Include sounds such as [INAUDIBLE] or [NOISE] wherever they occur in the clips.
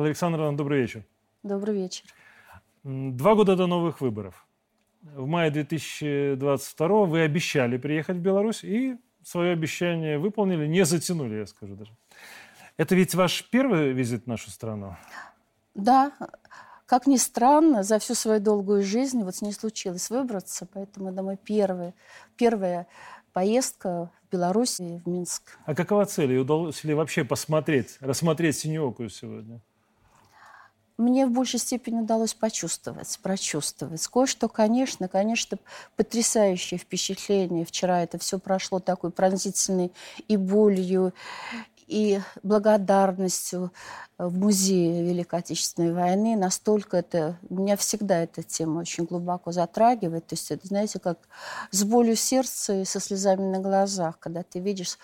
Элла Александровна, добрый вечер. Добрый вечер. Два года до новых выборов. В мае 2022 вы обещали приехать в Беларусь и свое обещание выполнили, не затянули, я скажу даже. Это ведь ваш первый визит в нашу страну? Да. Как ни странно, за всю свою долгую жизнь вот не случилось выбраться, поэтому это мой первый, первая поездка в Беларусь и в Минск. А какова цель? И удалось ли вообще посмотреть, рассмотреть Синеокую сегодня? Мне в большей степени удалось почувствовать, прочувствовать. Кое-что, конечно, конечно, потрясающее впечатление. Вчера это все прошло такой пронзительной и болью, и благодарностью в музее Великой Отечественной войны. Настолько это... Меня всегда эта тема очень глубоко затрагивает. То есть это, знаете, как с болью в сердце и со слезами на глазах, когда ты видишь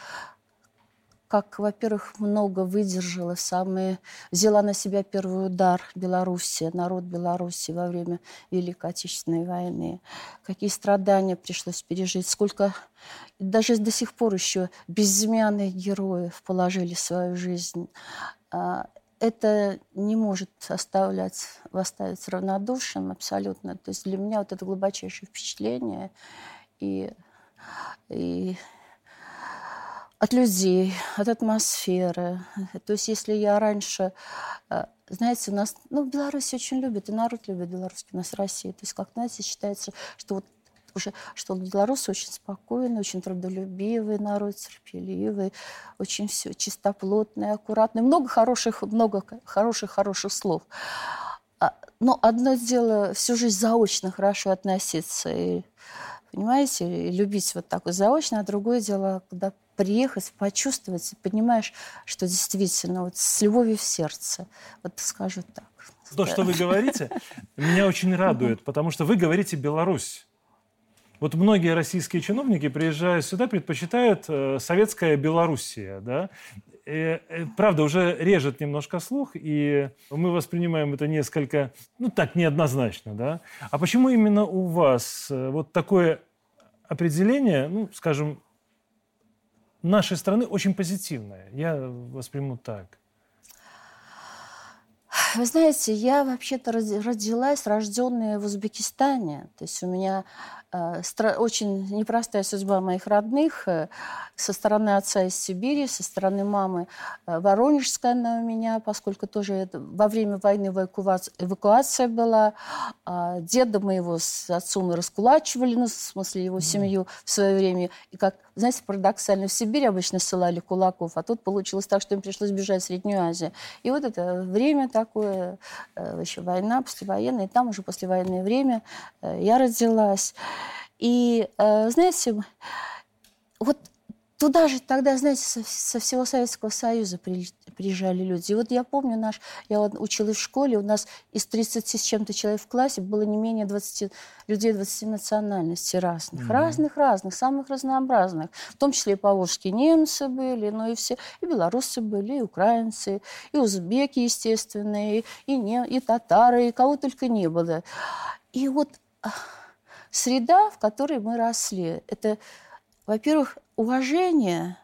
как, во-первых, много выдержала, самые, взяла на себя первый удар Белоруссия, народ Беларуси во время Великой Отечественной войны. Какие страдания пришлось пережить, сколько даже до сих пор еще безымянных героев положили свою жизнь. А, это не может оставлять, оставить равнодушным абсолютно. То есть для меня вот это глубочайшее впечатление и, и от людей, от атмосферы. То есть если я раньше, э, знаете, у нас, ну, в Беларуси очень любят, и народ любит белорусский, у нас в России. То есть, как, знаете, считается, что вот уже, что белорусы очень спокойный, очень трудолюбивый народ, терпеливый, очень все чистоплотный, аккуратный. Много хороших, много хороших, хороших слов. А, но одно дело всю жизнь заочно хорошо относиться и понимаете, и любить вот так вот заочно, а другое дело, когда приехать, почувствовать, понимаешь, что действительно вот с любовью в сердце, вот скажу так. То, что вы говорите, меня очень радует, потому что вы говорите «Беларусь». Вот многие российские чиновники, приезжая сюда, предпочитают э, советская Белоруссия, да? И, э, правда, уже режет немножко слух, и мы воспринимаем это несколько, ну так, неоднозначно, да? А почему именно у вас э, вот такое определение, ну, скажем, нашей страны очень позитивное. Я восприму так. Вы знаете, я вообще-то родилась, рожденная в Узбекистане. То есть у меня э, очень непростая судьба моих родных. Э, со стороны отца из Сибири, со стороны мамы э, Воронежская она у меня, поскольку тоже это, во время войны эвакуация, эвакуация была. А деда моего с отцом раскулачивали, ну, в смысле его семью в свое время. И как, знаете, парадоксально, в Сибирь обычно ссылали кулаков, а тут получилось так, что им пришлось бежать в Среднюю Азию. И вот это время такое, э, еще война, послевоенная, и там уже послевоенное время э, я родилась. И, знаете, вот Туда же тогда, знаете, со, со всего Советского Союза при, приезжали люди. И вот я помню наш, я училась в школе, у нас из 30 с чем-то человек в классе было не менее 20 людей 20 национальностей разных. Mm-hmm. Разных-разных, самых разнообразных. В том числе и поволжские немцы были, но и все, и белорусы были, и украинцы, и узбеки, естественно, и, и, не, и татары, и кого только не было. И вот среда, в которой мы росли, это во-первых, уважение,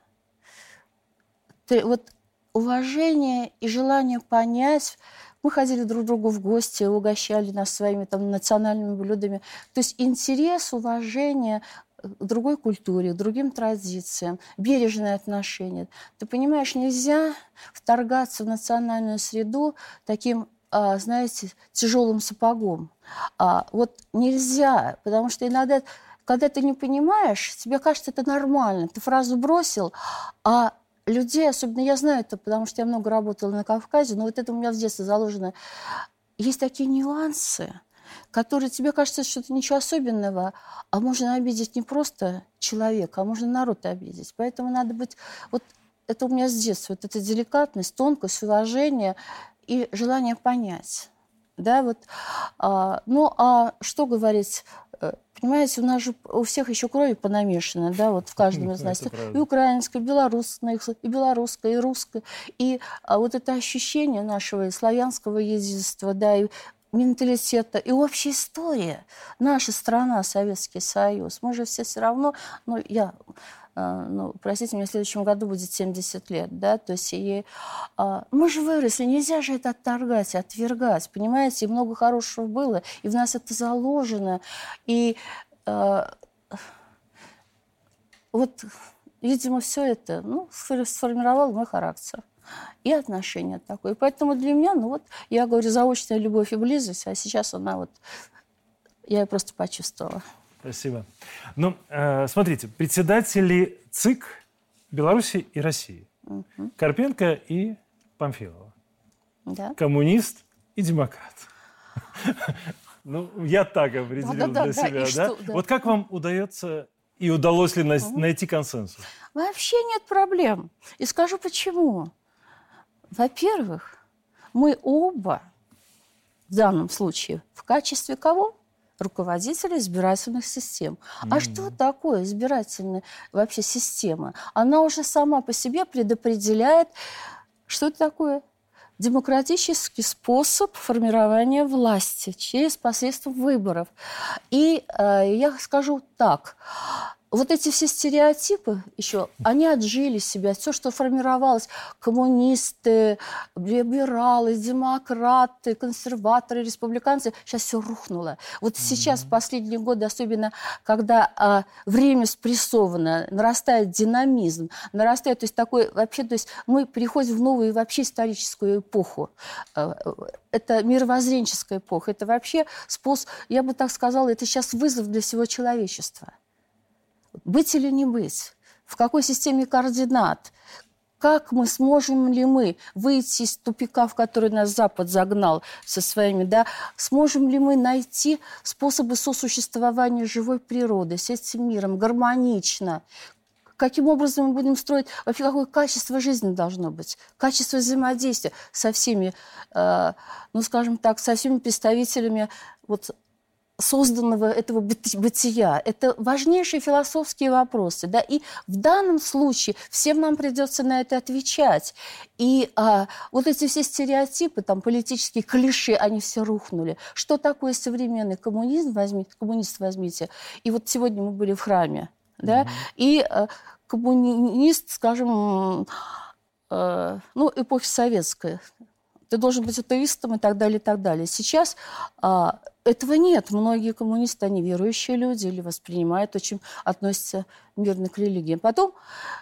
вот уважение и желание понять. Мы ходили друг к другу в гости, угощали нас своими там национальными блюдами. То есть интерес, уважение другой культуре, другим традициям, бережное отношение. Ты понимаешь, нельзя вторгаться в национальную среду таким, а, знаете, тяжелым сапогом. А, вот нельзя, потому что иногда когда ты не понимаешь, тебе кажется, это нормально. Ты фразу бросил, а людей, особенно я знаю это, потому что я много работала на Кавказе, но вот это у меня в детстве заложено. Есть такие нюансы, которые тебе кажется, что это ничего особенного, а можно обидеть не просто человека, а можно народ обидеть. Поэтому надо быть... Вот это у меня с детства, вот эта деликатность, тонкость, уважение и желание понять. Да, вот, а, ну, а что говорить Э, понимаете, у нас же у всех еще крови понамешано, да, вот в каждом из нас. И украинская, и белорусская, и белорусская, и русская. И а вот это ощущение нашего славянского единства, да, и менталитета и общая история. Наша страна, Советский Союз. Мы же все все равно, ну, я ну, простите меня, в следующем году будет 70 лет, да, то есть ей, а, мы же выросли, нельзя же это отторгать, отвергать, понимаете, и много хорошего было, и в нас это заложено, и а, вот, видимо, все это, ну, сформировал мой характер и отношение такое. Поэтому для меня, ну вот, я говорю, заочная любовь и близость, а сейчас она вот, я ее просто почувствовала. Спасибо. Ну, э, смотрите, председатели ЦИК Беларуси и России. Угу. Карпенко и Памфилова. Да. Коммунист и демократ. Ну, я так определил для себя, да? Вот как вам удается и удалось ли найти консенсус? Вообще нет проблем. И скажу почему. Во-первых, мы оба в данном случае в качестве кого? Руководителя избирательных систем. Mm-hmm. А что такое избирательная вообще система? Она уже сама по себе предопределяет, что это такое? демократический способ формирования власти через посредством выборов. И э, я скажу так, вот эти все стереотипы еще, они отжили себя. Все, что формировалось, коммунисты, либералы, демократы, консерваторы, республиканцы, сейчас все рухнуло. Вот mm-hmm. сейчас, в последние годы, особенно, когда а, время спрессовано, нарастает динамизм, нарастает, то есть такой, вообще, то есть мы переходим в новую вообще историческую эпоху. А, это мировоззренческая эпоха, это вообще способ, я бы так сказала, это сейчас вызов для всего человечества. Быть или не быть? В какой системе координат? Как мы, сможем ли мы выйти из тупика, в который нас Запад загнал со своими, да? Сможем ли мы найти способы сосуществования живой природы с этим миром гармонично? каким образом мы будем строить, вообще какое качество жизни должно быть, качество взаимодействия со всеми, э, ну, скажем так, со всеми представителями вот созданного этого бытия. Это важнейшие философские вопросы. Да? И в данном случае всем нам придется на это отвечать. И а, вот эти все стереотипы, там, политические клише, они все рухнули. Что такое современный коммунизм? Возьмите, коммунист возьмите. И вот сегодня мы были в храме. Да? Mm-hmm. И а, коммунист, скажем, а, ну, эпохи советской, ты должен быть атеистом и так далее, и так далее. Сейчас а, этого нет. Многие коммунисты, они верующие люди или воспринимают, очень относятся мирно к религии. Потом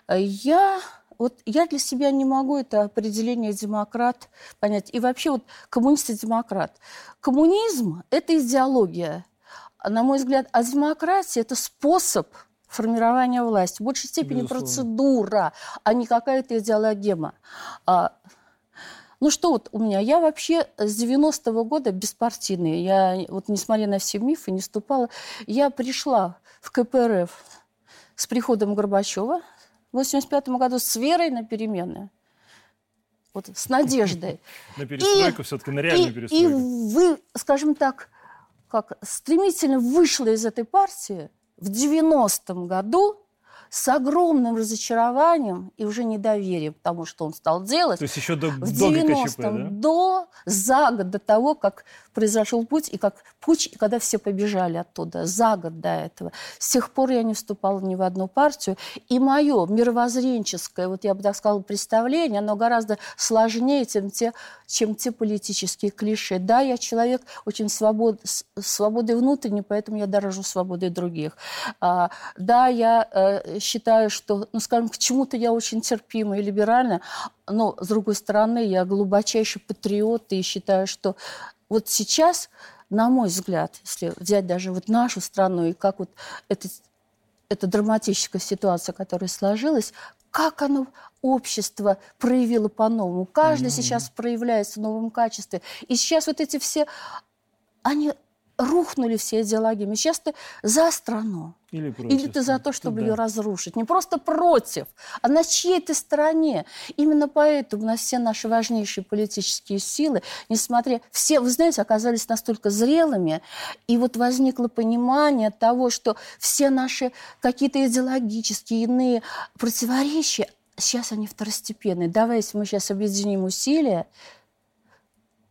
э, я вот я для себя не могу это определение демократ понять. И вообще вот коммунист и демократ. Коммунизм – это идеология, на мой взгляд, а демократия – это способ формирования власти. В большей степени Безусловно. процедура, а не какая-то идеологема. А, ну что вот у меня, я вообще с 90-го года беспартийный. Я вот несмотря на все мифы не вступала. Я пришла в КПРФ с приходом Горбачева в 85 году с верой на перемены. Вот с надеждой. [LAUGHS] На перестройку все-таки, на реальную перестройку. И вы, скажем так, как стремительно вышла из этой партии в 90-м году с огромным разочарованием и уже недоверием тому, что он стал делать. То есть еще до, в 90-м, до, за год до того, как произошел путь, и как путь, и когда все побежали оттуда, за год до этого. С тех пор я не вступала ни в одну партию. И мое мировоззренческое, вот я бы так сказала, представление, оно гораздо сложнее, чем те, чем те политические клише. Да, я человек очень свобод, свободы внутренней, поэтому я дорожу свободой других. А, да, я э, считаю, что, ну, скажем, к чему-то я очень терпима и либеральна, но, с другой стороны, я глубочайший патриот и считаю, что вот сейчас, на мой взгляд, если взять даже вот нашу страну и как вот это, эта драматическая ситуация, которая сложилась, как оно общество проявило по-новому. Каждый mm-hmm. сейчас проявляется в новом качестве. И сейчас вот эти все, они рухнули все идеологии. Сейчас ты за страну. Или, против. Или ты за то, чтобы да. ее разрушить. Не просто против, а на чьей ты стороне. Именно поэтому у нас все наши важнейшие политические силы, несмотря... Все, вы знаете, оказались настолько зрелыми, и вот возникло понимание того, что все наши какие-то идеологические, иные противоречия, сейчас они второстепенные. Давайте мы сейчас объединим усилия,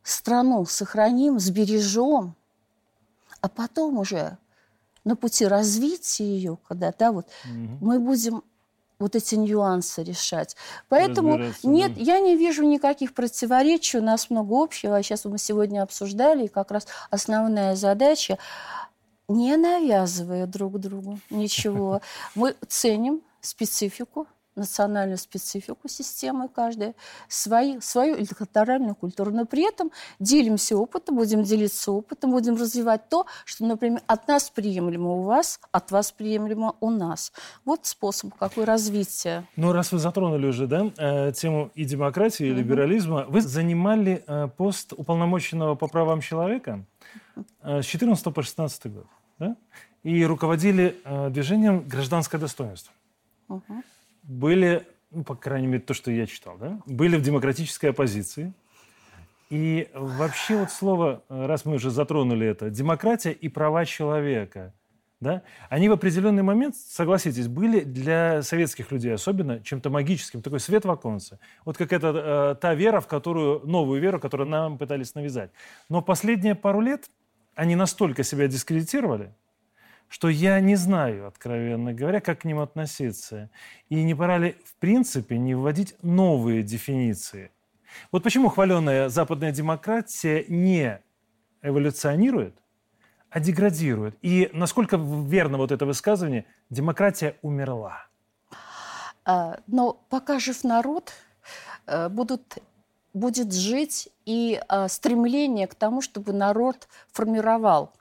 страну сохраним, сбережем, а потом уже на пути развития ее, когда да, вот, угу. мы будем вот эти нюансы решать. Поэтому нет, да. я не вижу никаких противоречий, у нас много общего. Сейчас мы сегодня обсуждали, и как раз основная задача не навязывая друг другу ничего. [LAUGHS] Мы ценим специфику национальную специфику системы каждая, свои, свою электоральную культуру. Но при этом делимся опытом, будем делиться опытом, будем развивать то, что, например, от нас приемлемо у вас, от вас приемлемо у нас. Вот способ, какое развитие. Ну, раз вы затронули уже да, э, тему и демократии, и либерализма, вы занимали э, пост уполномоченного по правам человека э, с 14 по 16 год, да? И руководили движением «Гражданское достоинство». Угу были, ну, по крайней мере, то, что я читал, да, были в демократической оппозиции. И вообще вот слово, раз мы уже затронули это, демократия и права человека, да, они в определенный момент, согласитесь, были для советских людей особенно чем-то магическим, такой свет в оконце. Вот как это э, та вера, в которую, новую веру, которую нам пытались навязать. Но последние пару лет они настолько себя дискредитировали, что я не знаю, откровенно говоря, как к ним относиться. И не пора ли, в принципе, не вводить новые дефиниции? Вот почему хваленная западная демократия не эволюционирует, а деградирует? И насколько верно вот это высказывание «демократия умерла»? А, но пока жив народ, э, будут будет жить и а, стремление к тому, чтобы народ формировал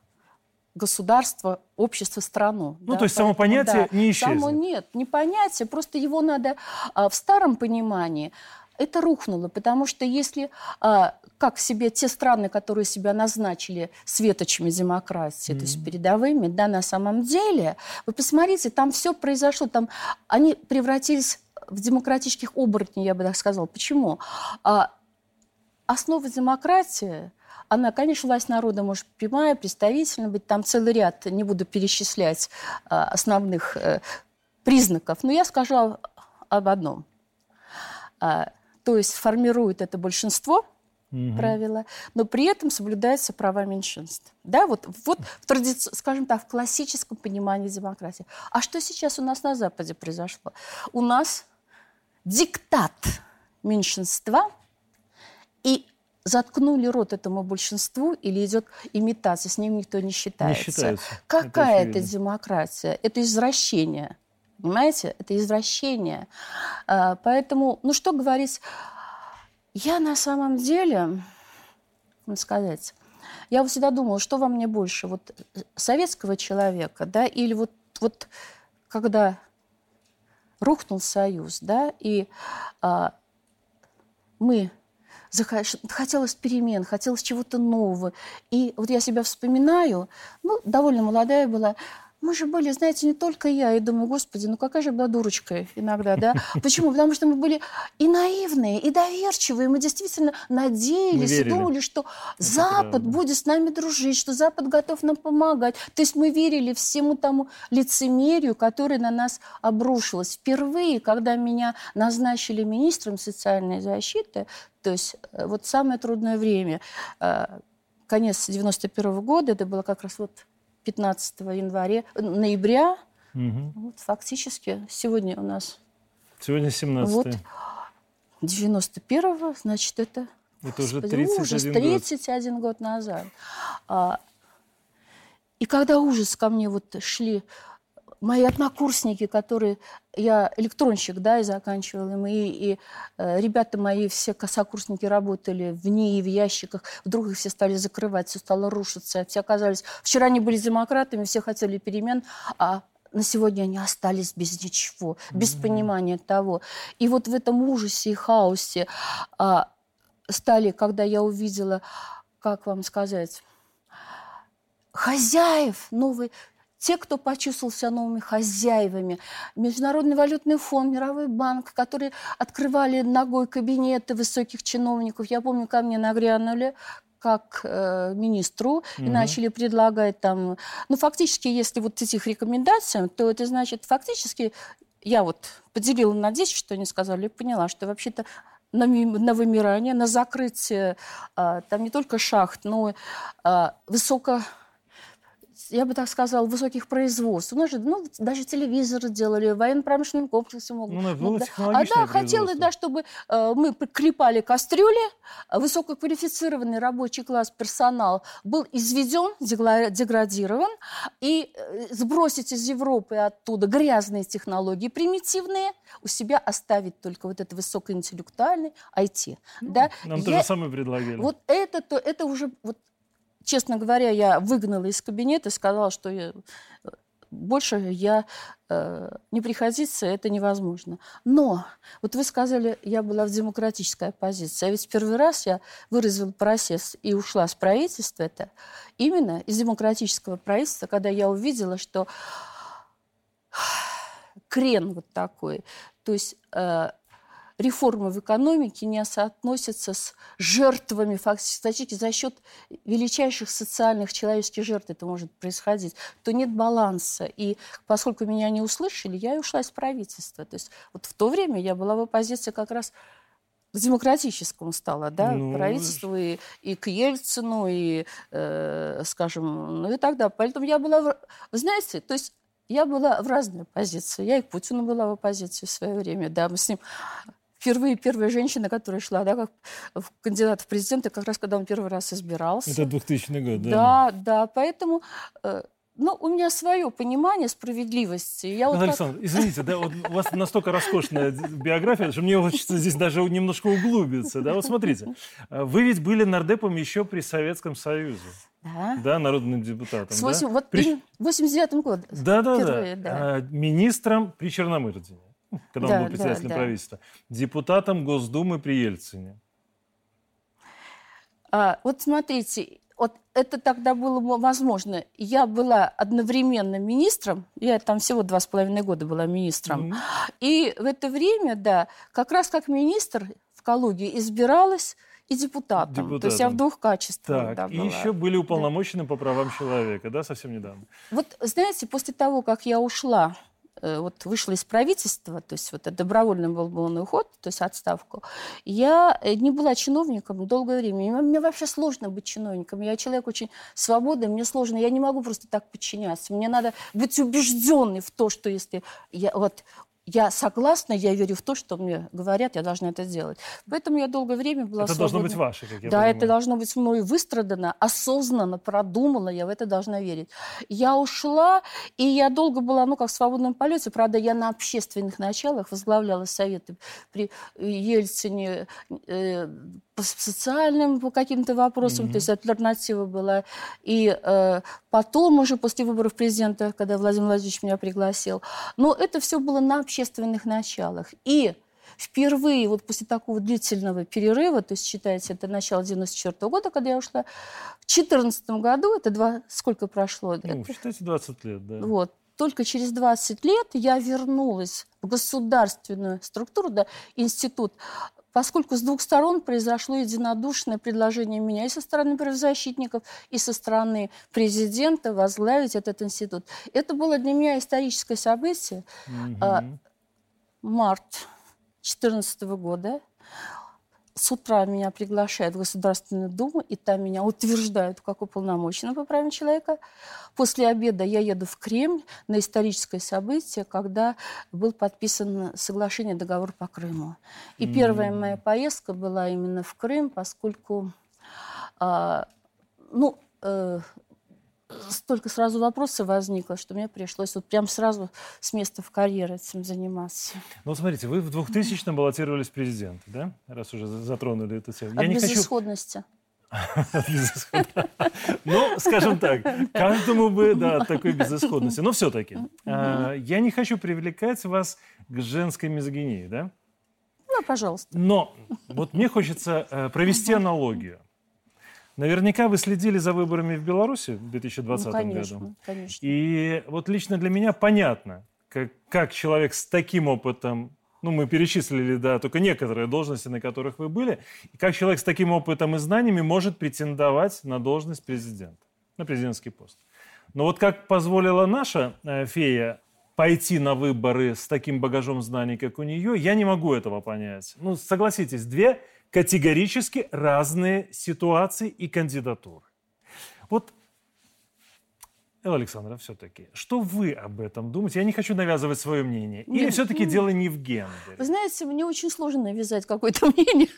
государство, общество, страну. Ну, да? то есть само понятие да, не исчезнет? Само нет, не понятие, просто его надо а, в старом понимании это рухнуло, потому что если, а, как в себе те страны, которые себя назначили светочами демократии, mm-hmm. то есть передовыми, да, на самом деле, вы посмотрите, там все произошло, там они превратились в демократических оборотней, я бы так сказала. Почему? А, основа демократии она, конечно, власть народа может прямая, представительная быть, там целый ряд, не буду перечислять а, основных э, признаков, но я скажу об одном. А, то есть формирует это большинство, угу. правила, но при этом соблюдаются права меньшинств. Да, вот, вот в традиции, скажем так, в классическом понимании демократии. А что сейчас у нас на Западе произошло? У нас диктат меньшинства заткнули рот этому большинству или идет имитация, с ним никто не считается. Не считается. Какая это, это демократия? Это извращение. Понимаете? Это извращение. А, поэтому, ну что говорить, я на самом деле, как сказать, я вот всегда думала, что во мне больше, вот советского человека, да, или вот, вот когда рухнул Союз, да, и а, мы хотелось перемен, хотелось чего-то нового. И вот я себя вспоминаю, ну, довольно молодая была, мы же были, знаете, не только я. И думаю, господи, ну какая же была дурочка иногда, да? [LAUGHS] Почему? Потому что мы были и наивные, и доверчивые. Мы действительно надеялись и думали, что Запад будет с нами дружить, что Запад готов нам помогать. То есть мы верили всему тому лицемерию, которое на нас обрушилось. Впервые, когда меня назначили министром социальной защиты, то есть э, вот самое трудное время, э, конец 91 -го года, это было как раз вот 15 января, ноября. Угу. Вот, фактически сегодня у нас... Сегодня 17 Вот 91-го, значит, это... Это уже 31 ужас, 31 год. год назад. А, и когда ужас ко мне вот шли мои однокурсники, которые... Я электронщик, да, и заканчивала, и, и э, ребята мои, все сокурсники работали в НИИ, в ящиках. Вдруг их все стали закрывать, все стало рушиться. Все оказались... Вчера они были демократами, все хотели перемен, а на сегодня они остались без ничего, без mm-hmm. понимания того. И вот в этом ужасе и хаосе а, стали, когда я увидела, как вам сказать, хозяев новый те, кто почувствовал себя новыми хозяевами, Международный валютный фонд, Мировой банк, которые открывали ногой кабинеты высоких чиновников. Я помню, ко мне нагрянули как э, министру угу. и начали предлагать там... Ну, фактически, если вот этих рекомендаций, то это значит, фактически, я вот поделила на 10, что они сказали, и поняла, что вообще-то на, на вымирание, на закрытие, э, там не только шахт, но э, высоко я бы так сказала, высоких производств. У нас же, ну, даже телевизоры делали, военно-промышленным комплексом могут. Ну, было да. технологичное А да, хотелось, да, чтобы э, мы приклепали кастрюли, а высококвалифицированный рабочий класс, персонал был изведен, деградирован, и э, сбросить из Европы оттуда грязные технологии, примитивные, у себя оставить только вот это высокоинтеллектуальный IT. да? Нам то Я- же самое предлагали. вот это, то, это уже, вот, честно говоря, я выгнала из кабинета сказала, что я, больше я э, не приходиться, это невозможно. Но, вот вы сказали, я была в демократической оппозиции. А ведь первый раз я выразила протест и ушла с правительства. Это именно из демократического правительства, когда я увидела, что [SIGHS] крен вот такой. То есть э, реформы в экономике не соотносятся с жертвами фактически за счет величайших социальных человеческих жертв это может происходить, то нет баланса. И поскольку меня не услышали, я и ушла из правительства. То есть вот в то время я была в оппозиции как раз к демократическому стала, да, Ну, правительству и, и к Ельцину, и, э, скажем, ну и так далее. Поэтому я была, в- вы знаете, то есть я была в разной оппозиции. Я и к Путину была в оппозиции в свое время, да, мы с ним впервые первая женщина, которая шла, да, как кандидат в президенты, как раз когда он первый раз избирался. Это 2000 год, да? Да, да, поэтому, э, ну, у меня свое понимание справедливости. Я вот Наталья как- Александровна, извините, да, вот у вас настолько роскошная биография, что мне хочется здесь даже немножко углубиться. Да? Вот смотрите, вы ведь были нардепом еще при Советском Союзе, Да. да, народным депутатом. С да? восемь- вот При- именно в 89 году. Да, да, впервые, да. да. А, Министром при Черномырдине, ну, [LAUGHS] когда Да, он был да, председателем да. правительства. Депутатом Госдумы при Ельцине. А, вот смотрите, вот это тогда было мо- возможно. Я была одновременно министром, я там всего два с половиной года была министром, Мгм. и в это время, да, как раз как министр в Калуге избиралась и депутатом. То есть я в Депутатом. двух качествах Так, да, и еще были уполномочены по правам человека, да, совсем недавно. Вот, знаете, после того, как я ушла, вот вышла из правительства, то есть вот это добровольный был мой уход, то есть отставку, я э, не была чиновником долгое время. Мне вообще сложно быть чиновником. Я человек очень свободный, мне сложно. Я не могу просто так подчиняться. Мне надо быть убежденной в то, что если я вот я согласна, я верю в то, что мне говорят, я должна это сделать. Поэтому я долгое время была Это должно быть ваше, как я да, понимаю. это должно быть мною выстрадано, осознанно, продумано, я в это должна верить. Я ушла, и я долго была, ну, как в свободном полете, правда, я на общественных началах возглавляла советы при Ельцине э, по социальным по каким-то вопросам, Мгм. то есть альтернатива была. И э, потом уже после выборов президента, когда Владимир Владимирович меня пригласил, но это все было на общественных началах. И впервые вот после такого длительного перерыва, то есть считайте, это начало 94 года, когда я ушла, в 2014 году, это два, сколько прошло? Ну, Это- считайте, 20 лет, да. вот. Только через 20 лет я вернулась в государственную структуру, да, институт, поскольку с двух сторон произошло единодушное предложение меня и со стороны правозащитников, и со стороны президента возглавить этот институт. Это было для меня историческое событие. Мгм. Март 2014 года. С утра меня приглашают в Государственную Думу, и там меня утверждают как уполномоченного по правам человека. После обеда я еду в Кремль на историческое событие, когда был подписан соглашение, договор по Крыму. И первая М. моя поездка была именно в Крым, поскольку а, ну, э, столько сразу вопросов возникло, что мне пришлось вот прям сразу с места в карьер этим заниматься. Ну, смотрите, вы в 2000-м баллотировались в президенты, да? Раз уже за- затронули эту тему. От Я не хочу... безысходности. [LAUGHS] От безысходности. Ну, скажем так, каждому бы, да, такой безысходности. Но все-таки, я не хочу привлекать вас к женской мизогинии, да? Ну, пожалуйста. Но вот мне хочется э, провести аналогию. Наверняка вы следили за выборами в Беларуси в 2020 ну, конечно, году. конечно. И вот лично для меня понятно, как, как человек с таким опытом, ну, мы перечислили, да, только некоторые должности, на которых вы были, и как человек с таким опытом и знаниями может претендовать на должность президента, на президентский пост. Но вот как позволила наша э, фея пойти на выборы с таким багажом знаний, как у нее, я не могу этого понять. Ну, согласитесь, две категорически разные ситуации и кандидатуры. Вот Элла Александра, все-таки, что вы об этом думаете? Я не хочу навязывать свое мнение. Или Нет, все-таки ну, дело не в гендере? Вы знаете, мне очень сложно навязать какое-то [LAUGHS] мнение.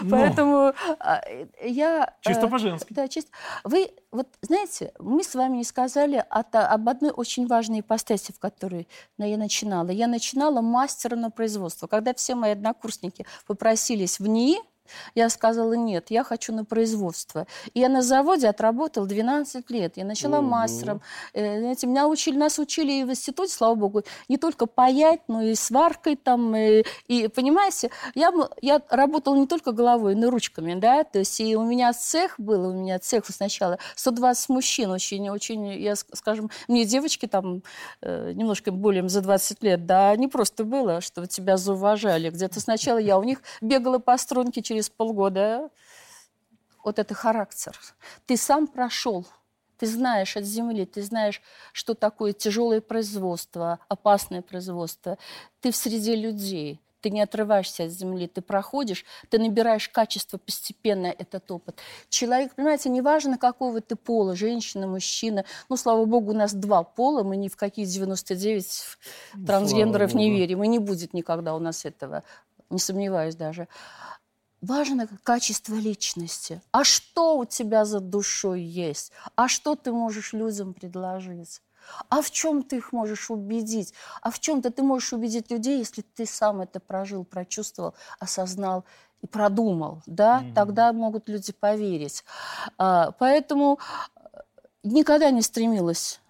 Но. Поэтому а, я... Чисто э, по-женски. Да, чисто. Вы, вот знаете, мы с вами не сказали об одной очень важной ипостаси, в которой я начинала. Я начинала мастера на производство. Когда все мои однокурсники попросились в НИИ, я сказала, нет, я хочу на производство. И я на заводе отработала 12 лет. Я начала Ого. мастером. Э, знаете, меня учили, нас учили и в институте, слава богу, не только паять, но и сваркой там. И, и понимаете, я, я работала не только головой, но и ручками, да, то есть и у меня цех был, у меня цех сначала 120 мужчин, очень, очень, я, скажем, мне девочки там э, немножко более за 20 лет, да, не просто было, что тебя зауважали. Где-то сначала я у них бегала по струнке через через полгода вот это характер. Ты сам прошел, ты знаешь от земли, ты знаешь, что такое тяжелое производство, опасное производство. Ты в среде людей, ты не отрываешься от земли, ты проходишь, ты набираешь качество постепенно этот опыт. Человек, понимаете, неважно, какого ты пола, женщина, мужчина. Ну, слава богу, у нас два пола, мы ни в какие 99 трансгендеров не верим, и не будет никогда у нас этого, не сомневаюсь даже. Важно качество личности. А что у тебя за душой есть? А что ты можешь людям предложить? А в чем ты их можешь убедить? А в чем-то ты можешь убедить людей, если ты сам это прожил, прочувствовал, осознал и продумал, да? Mm-hmm. Тогда могут люди поверить. А, поэтому никогда не стремилась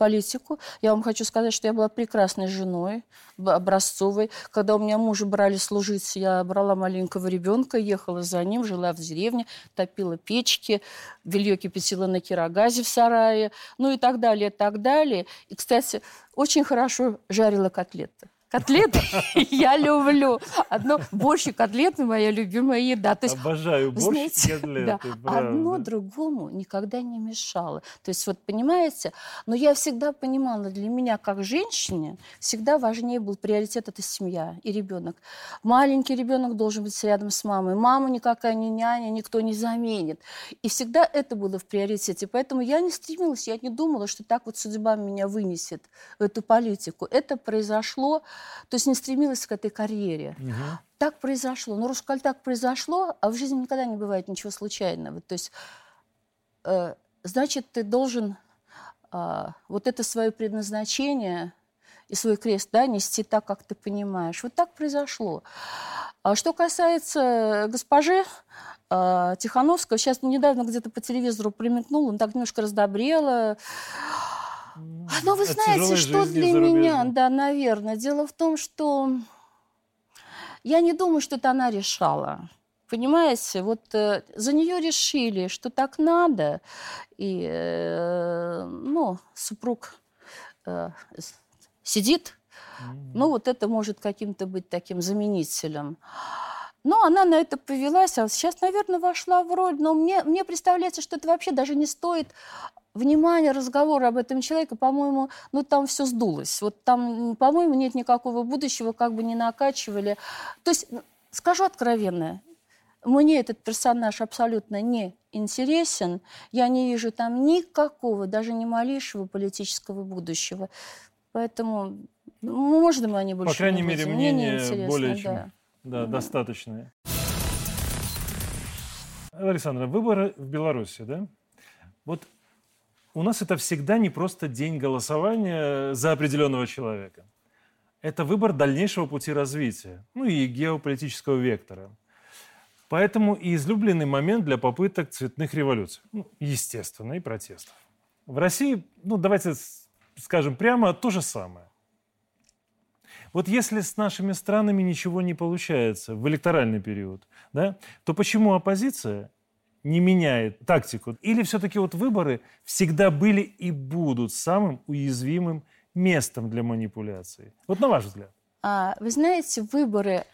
политику. Я вам хочу сказать, что я была прекрасной женой, образцовой. Когда у меня мужа брали служить, я брала маленького ребенка, ехала за ним, жила в деревне, топила печки, белье кипятила на кирогазе в сарае, ну и так далее, так далее. И, кстати, очень хорошо жарила котлеты. Котлеты [LAUGHS] я люблю. Одно борщ и котлеты моя любимая еда. То есть, Обожаю борщ знаете, и [LAUGHS] котлеты. Да, одно другому никогда не мешало. То есть вот понимаете, но я всегда понимала, для меня как женщине всегда важнее был приоритет это семья и ребенок. Маленький ребенок должен быть рядом с мамой. Маму никакая не няня, никто не заменит. И всегда это было в приоритете. Поэтому я не стремилась, я не думала, что так вот судьба меня вынесет в эту политику. Это произошло то есть не стремилась к этой карьере. Угу. Так произошло. Но Рускаль так произошло, а в жизни никогда не бывает ничего случайного. То есть, э, значит, ты должен э, вот это свое предназначение и свой крест да, нести так, как ты понимаешь. Вот так произошло. А что касается госпожи э, Тихановского, сейчас недавно где-то по телевизору примекнула, он так немножко раздобрела. Ну, вы знаете, что для меня, да, наверное. Дело в том, что я не думаю, что это она решала. Понимаете, вот э, за нее решили, что так надо, и, э, ну, супруг э, сидит, mm-hmm. ну, вот это может каким-то быть таким заменителем. Но она на это повелась, а сейчас, наверное, вошла в роль. Но мне, мне представляется, что это вообще даже не стоит внимание, разговор об этом человеке, по-моему, ну там все сдулось. Вот там, по-моему, нет никакого будущего, как бы не накачивали. То есть, скажу откровенно, мне этот персонаж абсолютно не интересен. Я не вижу там никакого, даже ни малейшего политического будущего. Поэтому ну, можно мы они больше По крайней мере, мнение более чем да. Да, mm достаточное. Александра, выборы в Беларуси, да? Вот у нас это всегда не просто день голосования за определенного человека. Это выбор дальнейшего пути развития, ну и геополитического вектора. Поэтому и излюбленный момент для попыток цветных революций. Ну, естественно, и протестов. В России, ну давайте скажем прямо, то же самое. Вот если с нашими странами ничего не получается в электоральный период, да, то почему оппозиция не меняет тактику? Или все-таки вот выборы всегда были и будут самым уязвимым местом для манипуляции? Вот на ваш взгляд. А, вы знаете, выборы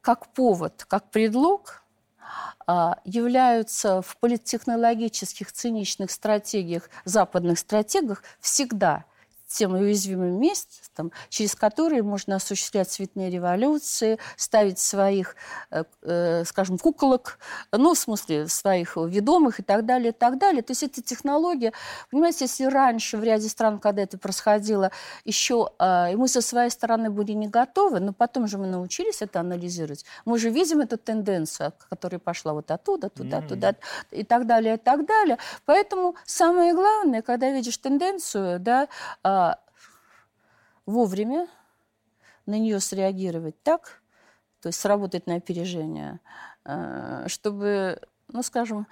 как повод, как предлог а, являются в политтехнологических циничных стратегиях, западных стратегиях всегда тем уязвимым местом, через которые можно осуществлять цветные революции, ставить своих, э, э, скажем, куколок, ну, в смысле, своих ведомых и так далее, и так далее. То есть эта технология, понимаете, если раньше в ряде стран, когда это происходило, еще э, и мы со своей стороны были не готовы, но потом же мы научились это анализировать. Мы же видим эту тенденцию, которая пошла вот оттуда, туда, mm-hmm. туда и так далее, и так далее. Поэтому самое главное, когда видишь тенденцию, да, вовремя на нее среагировать так, то есть сработать на опережение, а, чтобы, ну, скажем,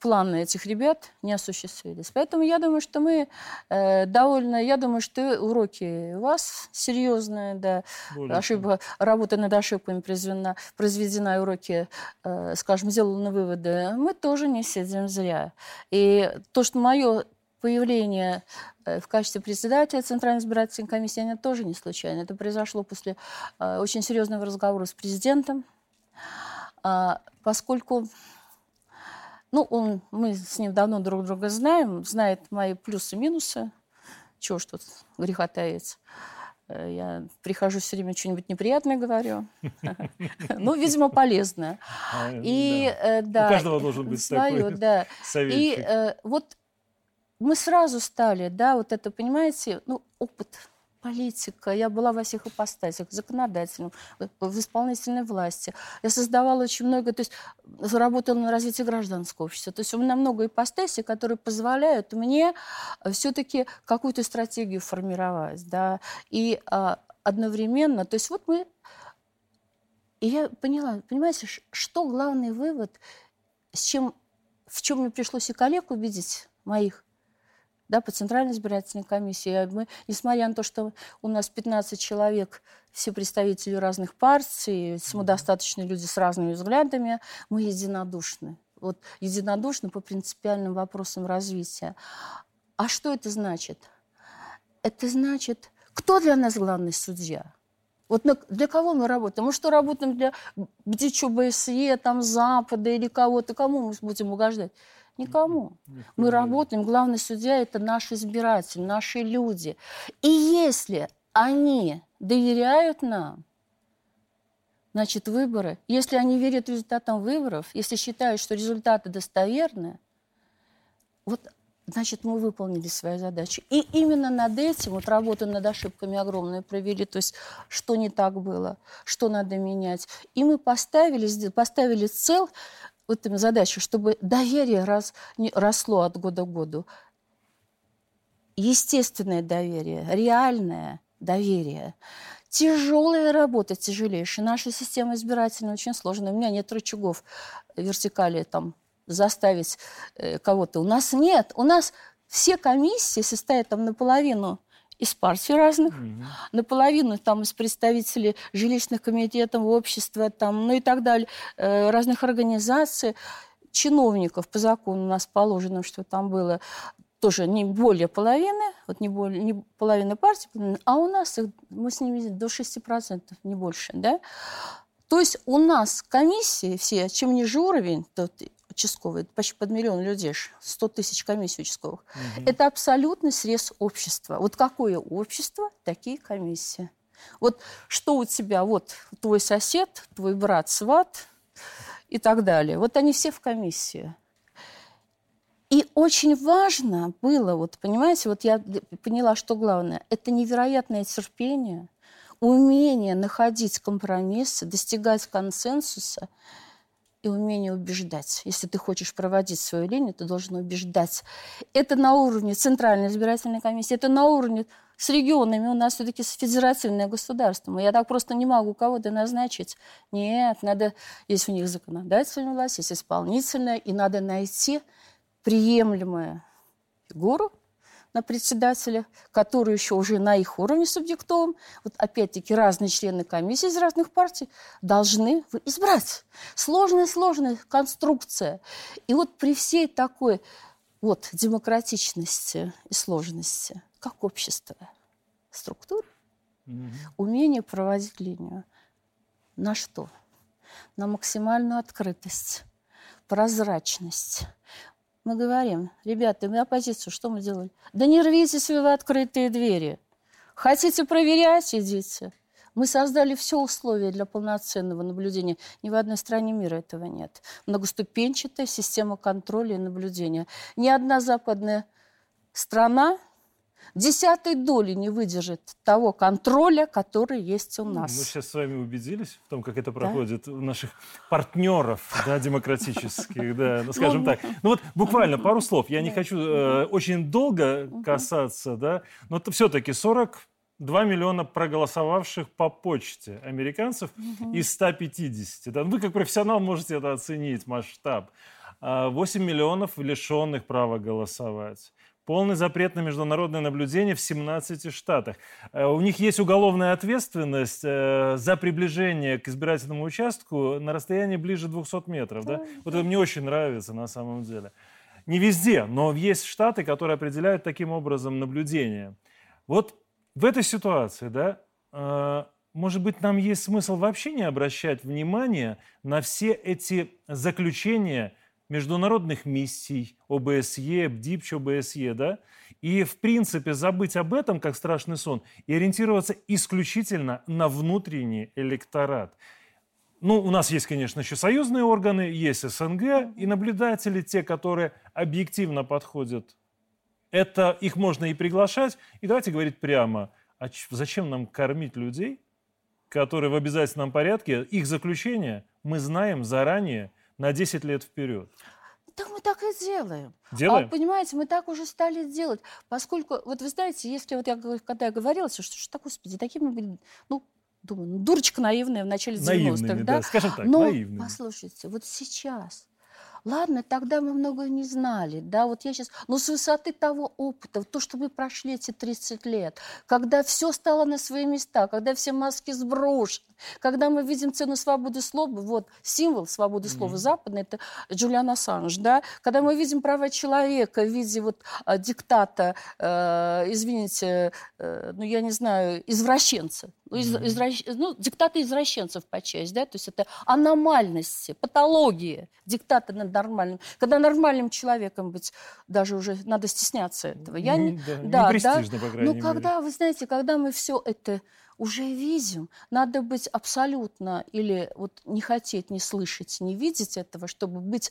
планы этих ребят не осуществились. Поэтому я думаю, что мы э, довольно... Я думаю, что уроки у вас серьезные, да. Более Ошибка, работа над ошибками произведена, произведена уроки, э, скажем, сделаны выводы. Мы тоже не сидим зря. И то, что мое появление э, в качестве председателя Центральной избирательной комиссии, это тоже не случайно. Это произошло после э, очень серьезного разговора с президентом, а, поскольку ну, он, мы с ним давно друг друга знаем, знает мои плюсы и минусы. Чего ж тут греха таится. Э, я прихожу все время что-нибудь неприятное говорю. [LAUGHS] Ну, видимо, полезное. А, и да. У каждого должен быть такой [LAUGHS] советчик. И вот мы сразу стали, да, вот это, понимаете, ну, опыт, политика. Я была во всех ипостасях, законодательном, в исполнительной власти. Я создавала очень много, то есть заработала на развитие гражданского общества. То есть у меня много ипостасей, которые позволяют мне все-таки какую-то стратегию формировать, да, и а, одновременно, то есть вот мы, и я поняла, понимаете, что главный вывод, с чем, в чем мне пришлось и коллег убедить моих, да, по Центральной избирательной комиссии. Мы, несмотря на то, что у нас 15 человек, все представители разных партий, самодостаточные люди с разными взглядами, мы единодушны. Вот единодушны по принципиальным вопросам развития. А что это значит? Это значит, кто для нас главный судья? Вот для кого мы работаем? Мы что, работаем для БДЧ, БСЕ, там, Запада или кого-то? Кому мы будем угождать? Никому. Мы работаем, главный судья – это наш избиратель, наши люди. И если они доверяют нам, значит, выборы, если они верят результатам выборов, если считают, что результаты достоверны, вот значит, мы выполнили свою задачу. И именно над этим, вот работу над ошибками огромную провели, то есть что не так было, что надо менять. И мы поставили, поставили цель вот эту задачу, чтобы доверие не, росло от года к году. Естественное доверие, реальное доверие. Тяжелая работа, тяжелейшая. Наша система избирательная очень сложная. У меня нет рычагов вертикали там заставить э, кого-то. У нас нет. У нас все комиссии состоят там наполовину из партий разных, mm-hmm. наполовину там из представителей жилищных комитетов, общества, там, ну и так далее, э, разных организаций, чиновников по закону у нас положено, что там было тоже не более половины, вот не, более, не половина партий, а у нас их, мы с ними до 6%, не больше, да? То есть у нас комиссии все, чем ниже уровень, то участковые, почти под миллион людей, 100 тысяч комиссий участковых. Угу. Это абсолютный срез общества. Вот какое общество, такие комиссии. Вот что у тебя, вот твой сосед, твой брат, сват и так далее. Вот они все в комиссии. И очень важно было, вот понимаете, вот я поняла, что главное, это невероятное терпение, умение находить компромиссы, достигать консенсуса – и умение убеждать. Если ты хочешь проводить свою линию, ты должен убеждать. Это на уровне Центральной избирательной комиссии, это на уровне с регионами. У нас все-таки федеративное государство. Я так просто не могу кого-то назначить. Нет, надо, есть у них законодательная власть, есть исполнительная, и надо найти приемлемую фигуру, на председателя, который еще уже на их уровне субъектовом, вот опять-таки разные члены комиссии из разных партий должны избрать. Сложная-сложная конструкция. И вот при всей такой вот демократичности и сложности, как общество, структура, умение проводить линию. На что? На максимальную открытость, прозрачность, мы говорим, ребята, мы оппозицию, что мы делали? Да не рвитесь вы в открытые двери. Хотите проверять, идите. Мы создали все условия для полноценного наблюдения. Ни в одной стране мира этого нет. Многоступенчатая система контроля и наблюдения. Ни одна западная страна десятой доли не выдержит того контроля, который есть у ну, нас. Мы сейчас с вами убедились в том, как это проходит да? у наших партнеров да, демократических, да, ну, скажем так. Ну вот буквально пару слов. Я не хочу э, очень долго касаться, да, но все-таки 40 2 миллиона проголосовавших по почте американцев угу. из 150. Да, вы как профессионал можете это оценить, масштаб. 8 а, миллионов лишенных права голосовать. Полный запрет на международное наблюдение в 17 штатах. Э, у них есть уголовная ответственность э, за приближение к избирательному участку на расстоянии ближе 200 метров. Да? Вот это мне очень нравится на самом деле. Не везде, но есть штаты, которые определяют таким образом наблюдение. Вот в этой ситуации, да, э, может быть, нам есть смысл вообще не обращать внимания на все эти заключения международных миссий ОБСЕ, БДИПЧ, ОБСЕ, да, и, в принципе, забыть об этом, как страшный сон, и ориентироваться исключительно на внутренний электорат. Ну, у нас есть, конечно, еще союзные органы, есть СНГ и наблюдатели, те, которые объективно подходят это их можно и приглашать. И давайте говорить прямо, а зачем нам кормить людей, которые в обязательном порядке, их заключение мы знаем заранее на 10 лет вперед. Так мы так и делаем. Делаем? А, понимаете, мы так уже стали делать, поскольку, вот вы знаете, если вот я, когда я говорила, что, что, что господи, такие мы были, ну, думаю, ну, дурочка наивная в начале 90-х, да? да? Скажем так, Но, наивными. послушайте, вот сейчас Ладно, тогда мы многое не знали, да, вот я сейчас, но с высоты того опыта, то, что мы прошли эти 30 лет, когда все стало на свои места, когда все маски сброшены, когда мы видим цену свободы слова, вот символ свободы слова mm-hmm. западный, это Джулиан Ассанж, да, когда мы видим права человека в виде вот а, диктата, э, извините, э, ну я не знаю, извращенца, из, mm-hmm. извращ... ну, диктаты извращенцев по части, да, то есть это аномальности, патологии, диктаты нормальным. Когда нормальным человеком быть, даже уже надо стесняться этого. Я не, не, да, не да, по крайней Но мере. когда, вы знаете, когда мы все это уже видим, надо быть абсолютно или вот не хотеть, не слышать, не видеть этого, чтобы быть,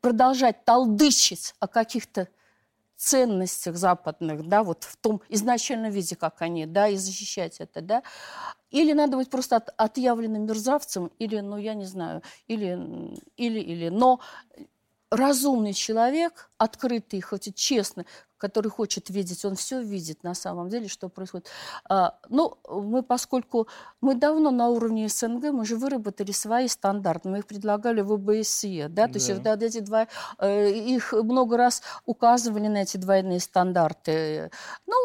продолжать толдычить о каких-то ценностях западных, да, вот в том изначальном виде, как они, да, и защищать это, да. Или надо быть просто от, отъявленным мерзавцем, или, ну, я не знаю, или, или, или. Но разумный человек, открытый, хоть и честный, который хочет видеть, он все видит на самом деле, что происходит. А, ну, мы, поскольку мы давно на уровне СНГ, мы же выработали свои стандарты, мы их предлагали в ОБСЕ, да, то да. есть вот эти два, э, их много раз указывали на эти двойные стандарты. Ну,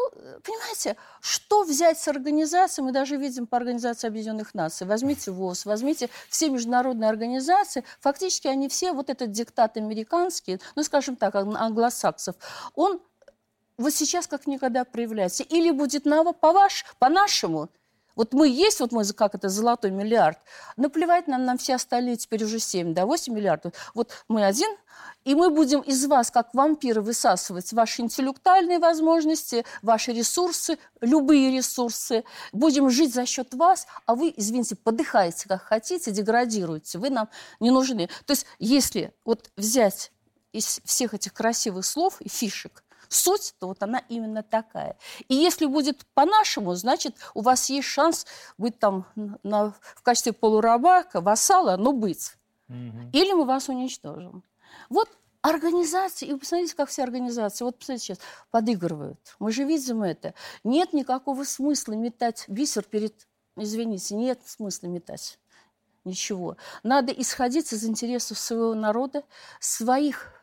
понимаете, что взять с организацией, мы даже видим по Организации Объединенных Наций, возьмите ВОЗ, возьмите все международные организации, фактически они все, вот этот диктат американский, ну, скажем так, англосаксов, он вот сейчас как никогда проявляется. Или будет на, по ваш, по-нашему, вот мы есть, вот мы, как это, золотой миллиард. Наплевать нам, нам все остальные теперь уже 7, да, 8 миллиардов. Вот мы один, и мы будем из вас, как вампиры, высасывать ваши интеллектуальные возможности, ваши ресурсы, любые ресурсы. Будем жить за счет вас, а вы, извините, подыхаете, как хотите, деградируете. Вы нам не нужны. То есть если вот взять из всех этих красивых слов и фишек – суть, то вот она именно такая. И если будет по-нашему, значит, у вас есть шанс быть там на, в качестве полураба, вассала, но быть. Угу. Или мы вас уничтожим. Вот Организации, и посмотрите, как все организации, вот посмотрите сейчас, подыгрывают. Мы же видим это. Нет никакого смысла метать бисер перед, извините, нет смысла метать ничего. Надо исходить из интересов своего народа, своих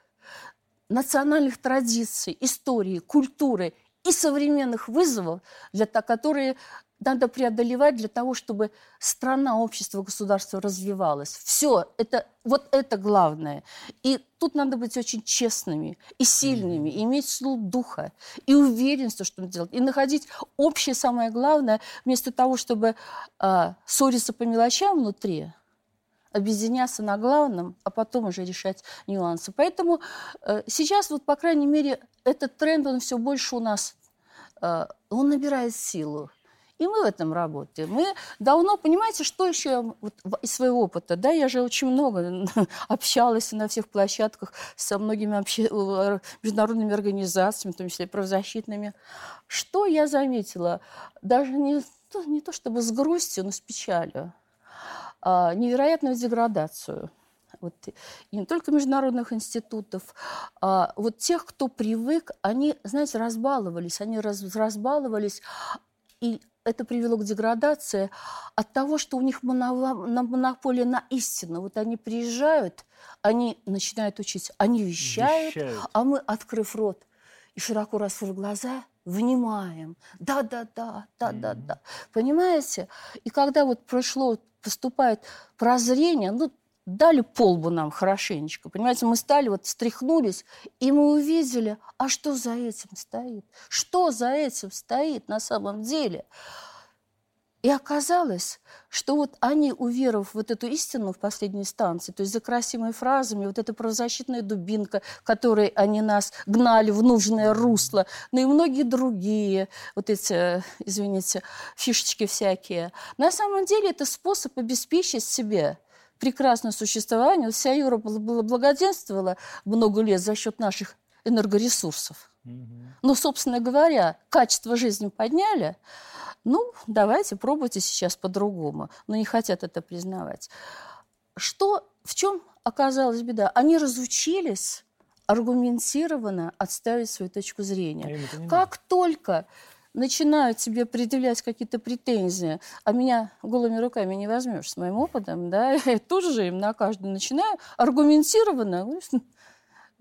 национальных традиций, истории, культуры и современных вызовов, для, которые надо преодолевать для того, чтобы страна, общество, государство развивалось. Все, это, вот это главное. И тут надо быть очень честными и сильными, и иметь силу духа, и уверенность, что делать, и находить общее самое главное, вместо того, чтобы э, ссориться по мелочам внутри – объединяться на главном, а потом уже решать нюансы. Поэтому э, сейчас, вот, по крайней мере, этот тренд, он все больше у нас, э, он набирает силу. И мы в этом работаем. Мы давно, понимаете, что еще вот, из своего опыта, да, я же очень много [LAUGHS] общалась на всех площадках со многими обще... Э, международными организациями, в том числе правозащитными. Что я заметила? Даже не, не то чтобы с грустью, но с печалью. А, невероятную деградацию вот, и не только международных институтов, а вот тех, кто привык, они, знаете, разбаловались, они раз, разбаловались, и это привело к деградации от того, что у них монополия на истину. Вот они приезжают, они начинают учить, они вещают, вещают. а мы, открыв рот и широко раскрыв глаза, внимаем. Да-да-да, да-да-да. Понимаете? И когда вот прошло, поступает прозрение, ну, дали полбу нам хорошенечко. Понимаете, мы стали, вот встряхнулись, и мы увидели, а что за этим стоит? Что за этим стоит на самом деле? И оказалось, что вот они, уверовав в вот эту истину в последней станции, то есть за красивыми фразами, вот эта правозащитная дубинка, которой они нас гнали в нужное русло, но ну и многие другие, вот эти, извините, фишечки всякие, на самом деле это способ обеспечить себе прекрасное существование. Вся Европа благоденствовала много лет за счет наших энергоресурсов. Но, собственно говоря, качество жизни подняли. Ну, давайте, пробуйте сейчас по-другому. Но не хотят это признавать. Что, в чем оказалась беда? Они разучились аргументированно отставить свою точку зрения. Как только начинают тебе предъявлять какие-то претензии, а меня голыми руками не возьмешь с моим опытом, да, [LAUGHS] я тоже же им на каждую начинаю аргументированно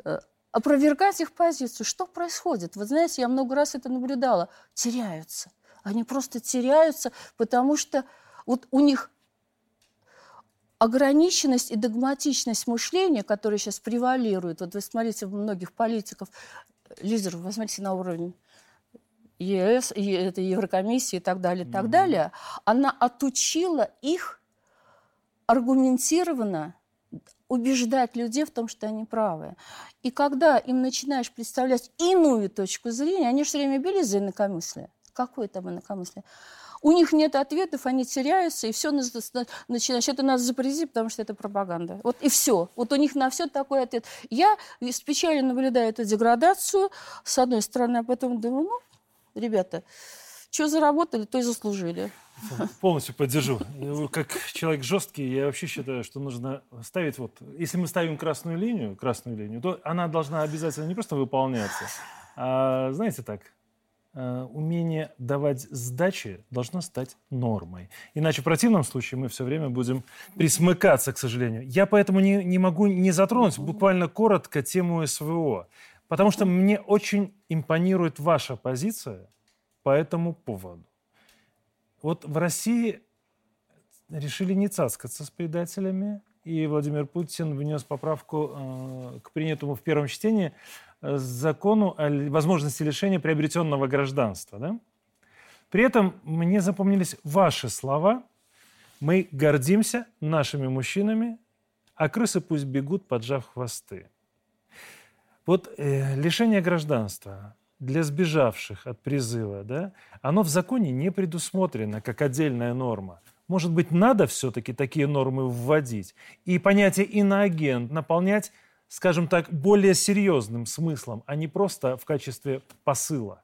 э, опровергать их позицию. Что происходит? Вы знаете, я много раз это наблюдала. Теряются. Они просто теряются, потому что вот у них ограниченность и догматичность мышления, которая сейчас превалирует. Вот вы смотрите, многих политиков, лидеров, возьмите на уровень ЕС, это Еврокомиссии и так далее, и так mm-hmm. далее, она отучила их аргументированно убеждать людей в том, что они правы. И когда им начинаешь представлять иную точку зрения, они все время бились за инакомыслие. Какое там инакомыслие? У них нет ответов, они теряются, и все начинают. Это нас запретить, потому что это пропаганда. Вот и все. Вот у них на все такой ответ. Я с печалью наблюдаю эту деградацию, с одной стороны, а потом думаю, ну, ребята, что заработали, то и заслужили. Полностью поддержу. Как человек жесткий, я вообще считаю, что нужно ставить вот... Если мы ставим красную линию, красную линию, то она должна обязательно не просто выполняться, а, знаете так, умение давать сдачи должно стать нормой. Иначе в противном случае мы все время будем присмыкаться, к сожалению. Я поэтому не, не могу не затронуть буквально коротко тему СВО. Потому что мне очень импонирует ваша позиция по этому поводу. Вот в России решили не цаскаться с предателями, и Владимир Путин внес поправку э, к принятому в первом чтении э, закону о возможности лишения приобретенного гражданства. Да? При этом мне запомнились ваши слова. Мы гордимся нашими мужчинами, а крысы пусть бегут, поджав хвосты. Вот э, лишение гражданства для сбежавших от призыва, да, оно в законе не предусмотрено как отдельная норма. Может быть, надо все-таки такие нормы вводить и понятие иноагент наполнять, скажем так, более серьезным смыслом, а не просто в качестве посыла.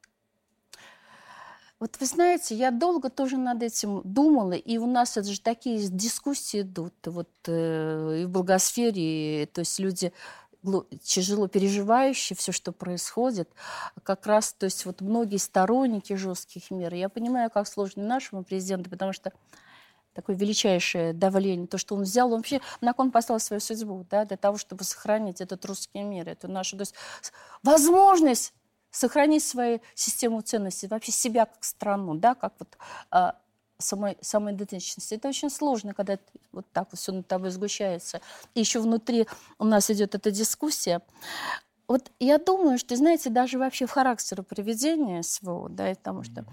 Вот вы знаете, я долго тоже над этим думала, и у нас это же такие дискуссии идут, вот э, и в благосфере, и, то есть люди тяжело переживающие все, что происходит, как раз, то есть вот многие сторонники жестких мер, я понимаю, как сложно нашему президенту, потому что такое величайшее давление, то, что он взял, он вообще на кон поставил свою судьбу, да, для того, чтобы сохранить этот русский мир, эту нашу, то есть возможность сохранить свою систему ценностей, вообще себя как страну, да, как вот а, самой, самоидентичности. Это очень сложно, когда вот так вот все над тобой сгущается. И еще внутри у нас идет эта дискуссия. Вот я думаю, что, знаете, даже вообще в характере поведения своего, да, потому что вот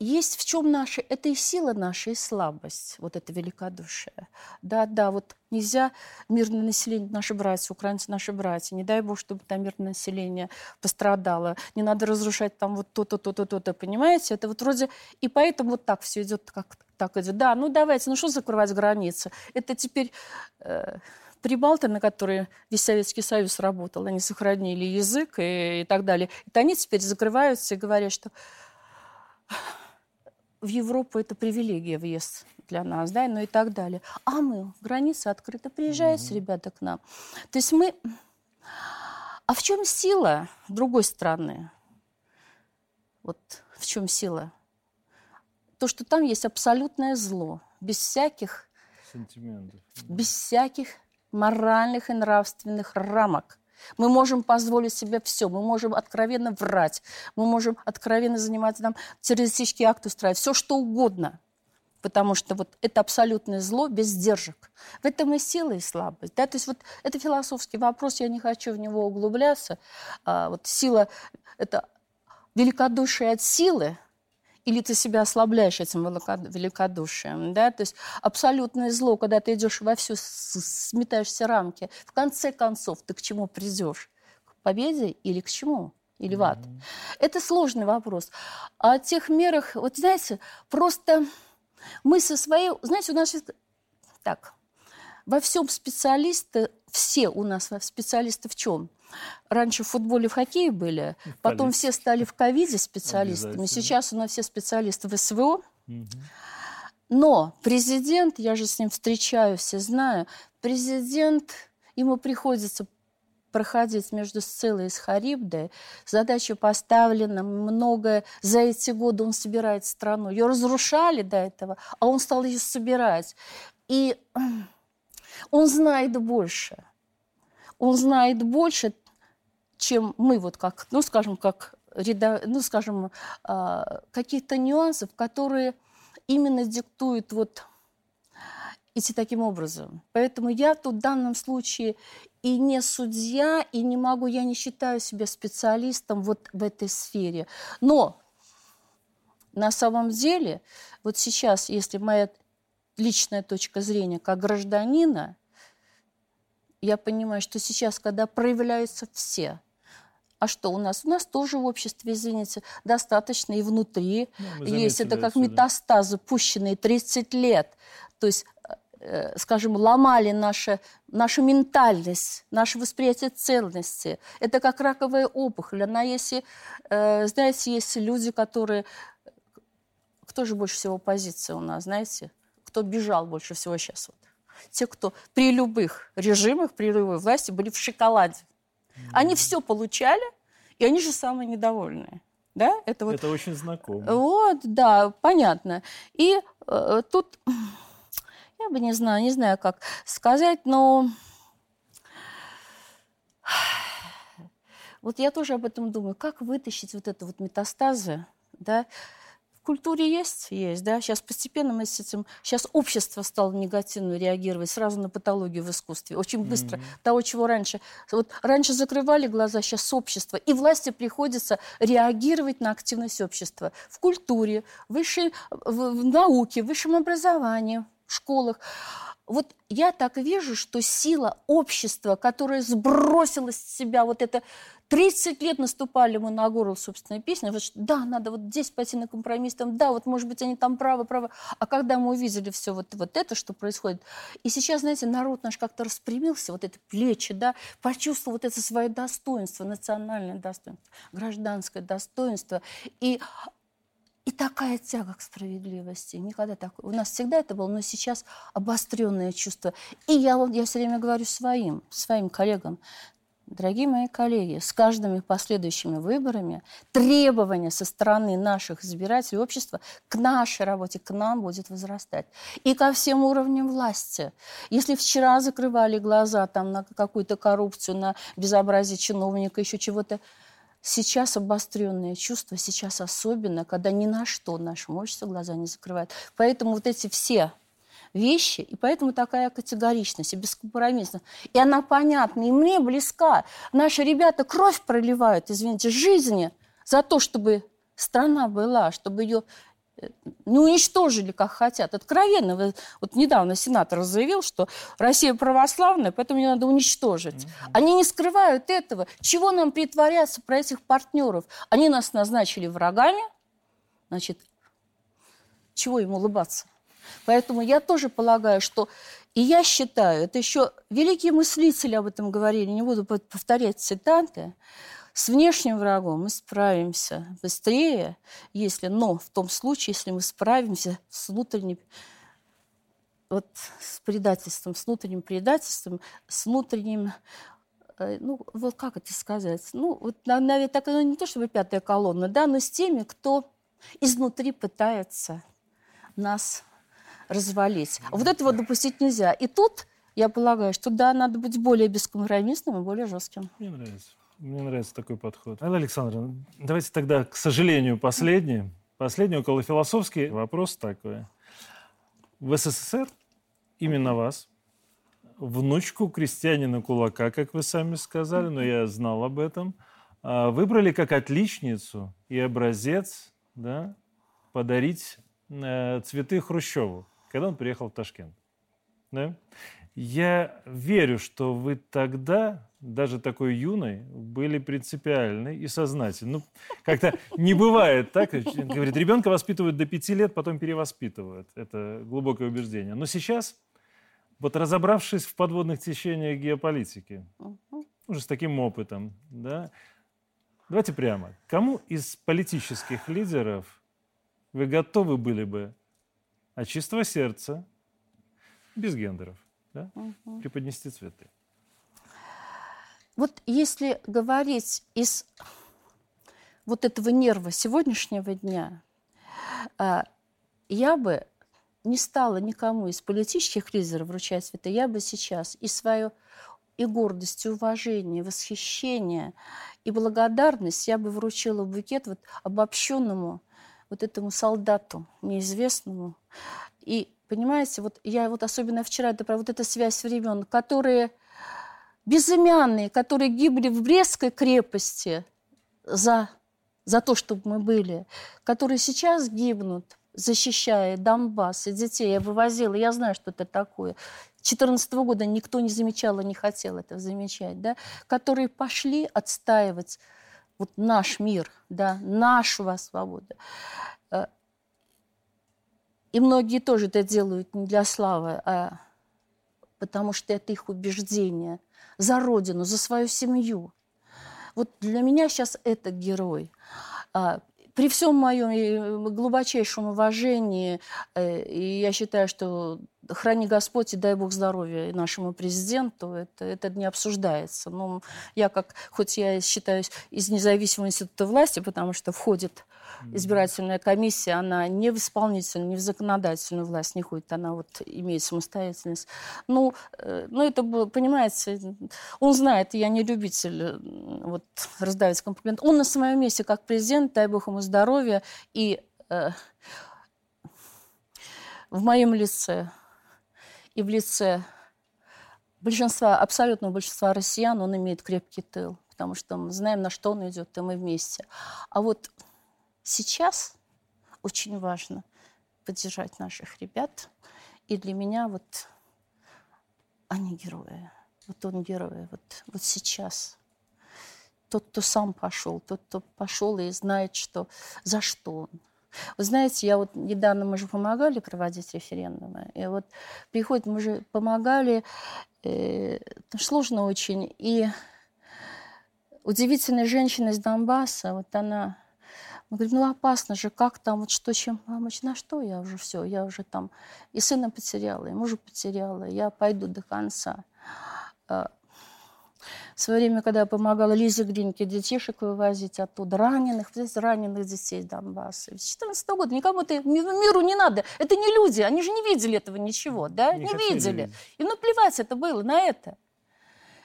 есть в чем наша, это и сила наша, и слабость, вот это великодушие. Да, да, вот нельзя мирное население, наши братья, украинцы наши братья, не дай бог, чтобы там мирное население пострадало, не надо разрушать там вот то-то, то-то, то-то, понимаете? Это вот вроде, и поэтому вот так все идет, как так идет. Да, ну давайте, ну что закрывать границы? Это теперь... Э, Прибалты, на которые весь Советский Союз работал, они сохранили язык и, и так далее. Это они теперь закрываются и говорят, что в Европу это привилегия въезд для нас, да, ну и так далее. А мы, границы открыты, приезжайте, mm-hmm. ребята, к нам. То есть мы... А в чем сила другой страны? Вот в чем сила? То, что там есть абсолютное зло, без всяких... Сантиментов. Без всяких моральных и нравственных рамок. Мы можем позволить себе все. Мы можем откровенно врать. Мы можем откровенно заниматься там террористические акты устраивать. Все, что угодно. Потому что вот это абсолютное зло без сдержек. В этом и сила, и слабость. Да? То есть вот это философский вопрос, я не хочу в него углубляться. А, вот сила – это великодушие от силы, или ты себя ослабляешь этим великодушием, да, то есть абсолютное зло, когда ты идешь во всю, сметаешь все рамки, в конце концов ты к чему придешь? К победе или к чему? Или в ад? Mm-hmm. Это сложный вопрос. О тех мерах, вот знаете, просто мы со своей, знаете, у нас так, во всем специалисты, все у нас специалисты в чем? Раньше в футболе, в хоккее были, в потом все стали в ковиде специалистами. Сейчас у нас все специалисты в СВО. Но президент, я же с ним встречаюсь все знаю, президент, ему приходится проходить между Сцилой и Схарибдой. Задача поставлена, многое за эти годы он собирает страну. Ее разрушали до этого, а он стал ее собирать. И [CLEARS THROAT] он знает больше он знает больше, чем мы, вот как, ну, скажем, как ну, скажем, а, каких-то нюансов, которые именно диктуют вот идти таким образом. Поэтому я тут в данном случае и не судья, и не могу, я не считаю себя специалистом вот в этой сфере. Но на самом деле, вот сейчас, если моя личная точка зрения как гражданина – я понимаю, что сейчас, когда проявляются все, а что у нас? У нас тоже в обществе, извините, достаточно и внутри ну, есть. Это как отсюда. метастазы, пущенные 30 лет. То есть э, скажем, ломали наше, нашу ментальность, наше восприятие ценности. Это как раковая опухоль. Она, если, э, знаете, есть люди, которые... Кто же больше всего оппозиция у нас, знаете? Кто бежал больше всего сейчас? Вот? Те, кто при любых режимах, при любой власти были в шоколаде. Они все получали, и они же самые недовольные. Да? Это, вот, это очень знакомо. Вот, да, понятно. И э, тут, я бы не знаю, не знаю, как сказать, но вот я тоже об этом думаю. Как вытащить вот это вот метастазы, да, культуре есть? Есть, да. Сейчас постепенно мы с этим... Сейчас общество стало негативно реагировать сразу на патологию в искусстве. Очень быстро. Mm-hmm. Того, чего раньше... Вот раньше закрывали глаза, сейчас общество. И власти приходится реагировать на активность общества. В культуре, высшей, в, в науке, в высшем образовании, в школах. Вот я так вижу, что сила общества, которое сбросило с себя вот это 30 лет наступали мы на горло собственной песни, вот, да, надо вот здесь пойти на компромисс, там, да, вот, может быть, они там правы, правы. А когда мы увидели все вот, вот это, что происходит, и сейчас, знаете, народ наш как-то распрямился, вот это плечи, да, почувствовал вот это свое достоинство, национальное достоинство, гражданское достоинство. И и такая тяга к справедливости. Никогда так. У нас всегда это было, но сейчас обостренное чувство. И я, я все время говорю своим, своим коллегам, Дорогие мои коллеги, с каждыми последующими выборами требования со стороны наших избирателей общества к нашей работе, к нам будет возрастать. И ко всем уровням власти. Если вчера закрывали глаза там, на какую-то коррупцию, на безобразие чиновника, еще чего-то, сейчас обостренное чувство, сейчас особенно, когда ни на что нашему обществу глаза не закрывают. Поэтому вот эти все вещи, и поэтому такая категоричность и бескомпромиссность. И она понятна, и мне близка. Наши ребята кровь проливают, извините, жизни за то, чтобы страна была, чтобы ее не уничтожили, как хотят. Откровенно. Вот недавно сенатор заявил, что Россия православная, поэтому ее надо уничтожить. Mm-hmm. Они не скрывают этого. Чего нам притворяться про этих партнеров? Они нас назначили врагами. Значит, чего им улыбаться? Поэтому я тоже полагаю, что... И я считаю, это еще великие мыслители об этом говорили, не буду повторять цитаты, с внешним врагом мы справимся быстрее, если, но в том случае, если мы справимся с внутренним вот с предательством, с внутренним предательством, с внутренним, э, ну, вот как это сказать, ну, вот, наверное, так, ну, не то чтобы пятая колонна, да, но с теми, кто изнутри пытается нас развалить. Вот этого допустить нельзя. И тут я полагаю, что да, надо быть более бескомпромиссным и более жестким. Мне нравится. Мне нравится такой подход. Алла Александровна, давайте тогда, к сожалению, последний, последний около философский вопрос такой. В СССР именно вас, внучку крестьянина кулака, как вы сами сказали, но я знал об этом, а, выбрали как отличницу и образец да, подарить э, цветы Хрущеву, когда он приехал в Ташкент. Да? Я верю, что вы тогда даже такой юной, были принципиальны и сознательны. Ну, как-то не бывает так. Говорит, ребенка воспитывают до пяти лет, потом перевоспитывают. Это глубокое убеждение. Но сейчас, вот разобравшись в подводных течениях геополитики, уже с таким опытом, да, давайте прямо, кому из политических лидеров вы готовы были бы от чистого сердца, без гендеров, да, преподнести цветы? Вот если говорить из вот этого нерва сегодняшнего дня, а, я бы не стала никому из политических лидеров вручать цветы. Я бы сейчас и свою и гордость, и уважение, и восхищение, и благодарность я бы вручила букет вот обобщенному вот этому солдату неизвестному. И, понимаете, вот я вот особенно вчера, это про вот эта связь времен, которые безымянные, которые гибли в Брестской крепости за, за то, чтобы мы были, которые сейчас гибнут, защищая Донбасс и детей. Я вывозила, я знаю, что это такое. 2014 года никто не замечал и не хотел это замечать, да, которые пошли отстаивать вот наш мир, да, нашу свободу. И многие тоже это делают не для славы, а потому что это их убеждение за родину, за свою семью. Вот для меня сейчас это герой. А, при всем моем э, глубочайшем уважении, э, и я считаю, что храни Господь и дай Бог здоровья нашему президенту, это, это не обсуждается. Но я как, хоть я считаюсь из независимого института власти, потому что входит избирательная комиссия, она не в исполнительную, не в законодательную власть не ходит, она вот имеет самостоятельность. Ну, э, ну это, понимаете, он знает, я не любитель вот, раздавить комплимент. Он на своем месте как президент, дай бог ему здоровья, и э, в моем лице и в лице большинства, абсолютного большинства россиян он имеет крепкий тыл, потому что мы знаем, на что он идет, и мы вместе. А вот сейчас очень важно поддержать наших ребят. И для меня вот они герои. Вот он герой. Вот, вот сейчас. Тот, кто сам пошел, тот, кто пошел и знает, что, за что он. Вы знаете, я вот недавно мы же помогали проводить референдумы. И вот приходит, мы же помогали, э, сложно очень. И удивительная женщина из Донбасса, вот она мы говорим, ну опасно же, как там, вот что, чем помочь? На что я уже все, я уже там и сына потеряла, и мужа потеряла, я пойду до конца. А, в свое время, когда я помогала Лизе Гринке детишек вывозить оттуда, раненых, здесь раненых детей Донбасса. С 2014 года никому это миру не надо. Это не люди, они же не видели этого ничего, да? Не, не видели. Видеть. И ну плевать это было на это.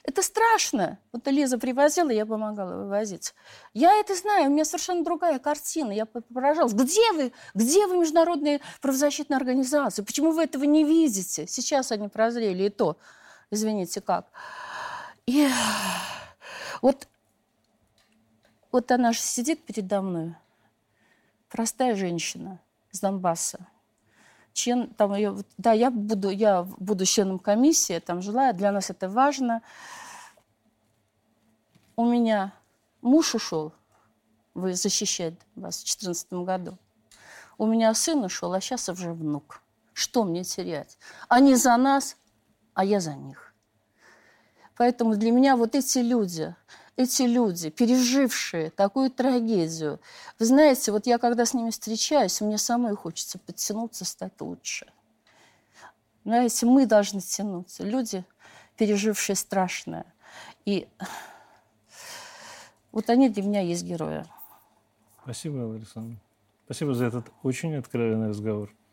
Это страшно. Вот Лиза привозила, я помогала вывозить. Я это знаю, у меня совершенно другая картина. Я поражалась. Где вы? Где вы, международные правозащитные организации? Почему вы этого не видите? Сейчас они прозрели, и то, извините, как. И вот, вот она же сидит передо мной, простая женщина, с Донбасса. Член, там, я, да, я буду, я буду членом комиссии, там желаю, для нас это важно. У меня муж ушел, вы защищать вас в 2014 году. У меня сын ушел, а сейчас уже внук. Что мне терять? Они за нас, а я за них. Поэтому для меня вот эти люди, эти люди, пережившие такую трагедию, вы знаете, вот я когда с ними встречаюсь, мне самой хочется подтянуться, стать лучше. Знаете, мы должны тянуться. Люди, пережившие страшное. И вот они для меня есть герои. Спасибо, Александр. Спасибо за этот очень откровенный разговор.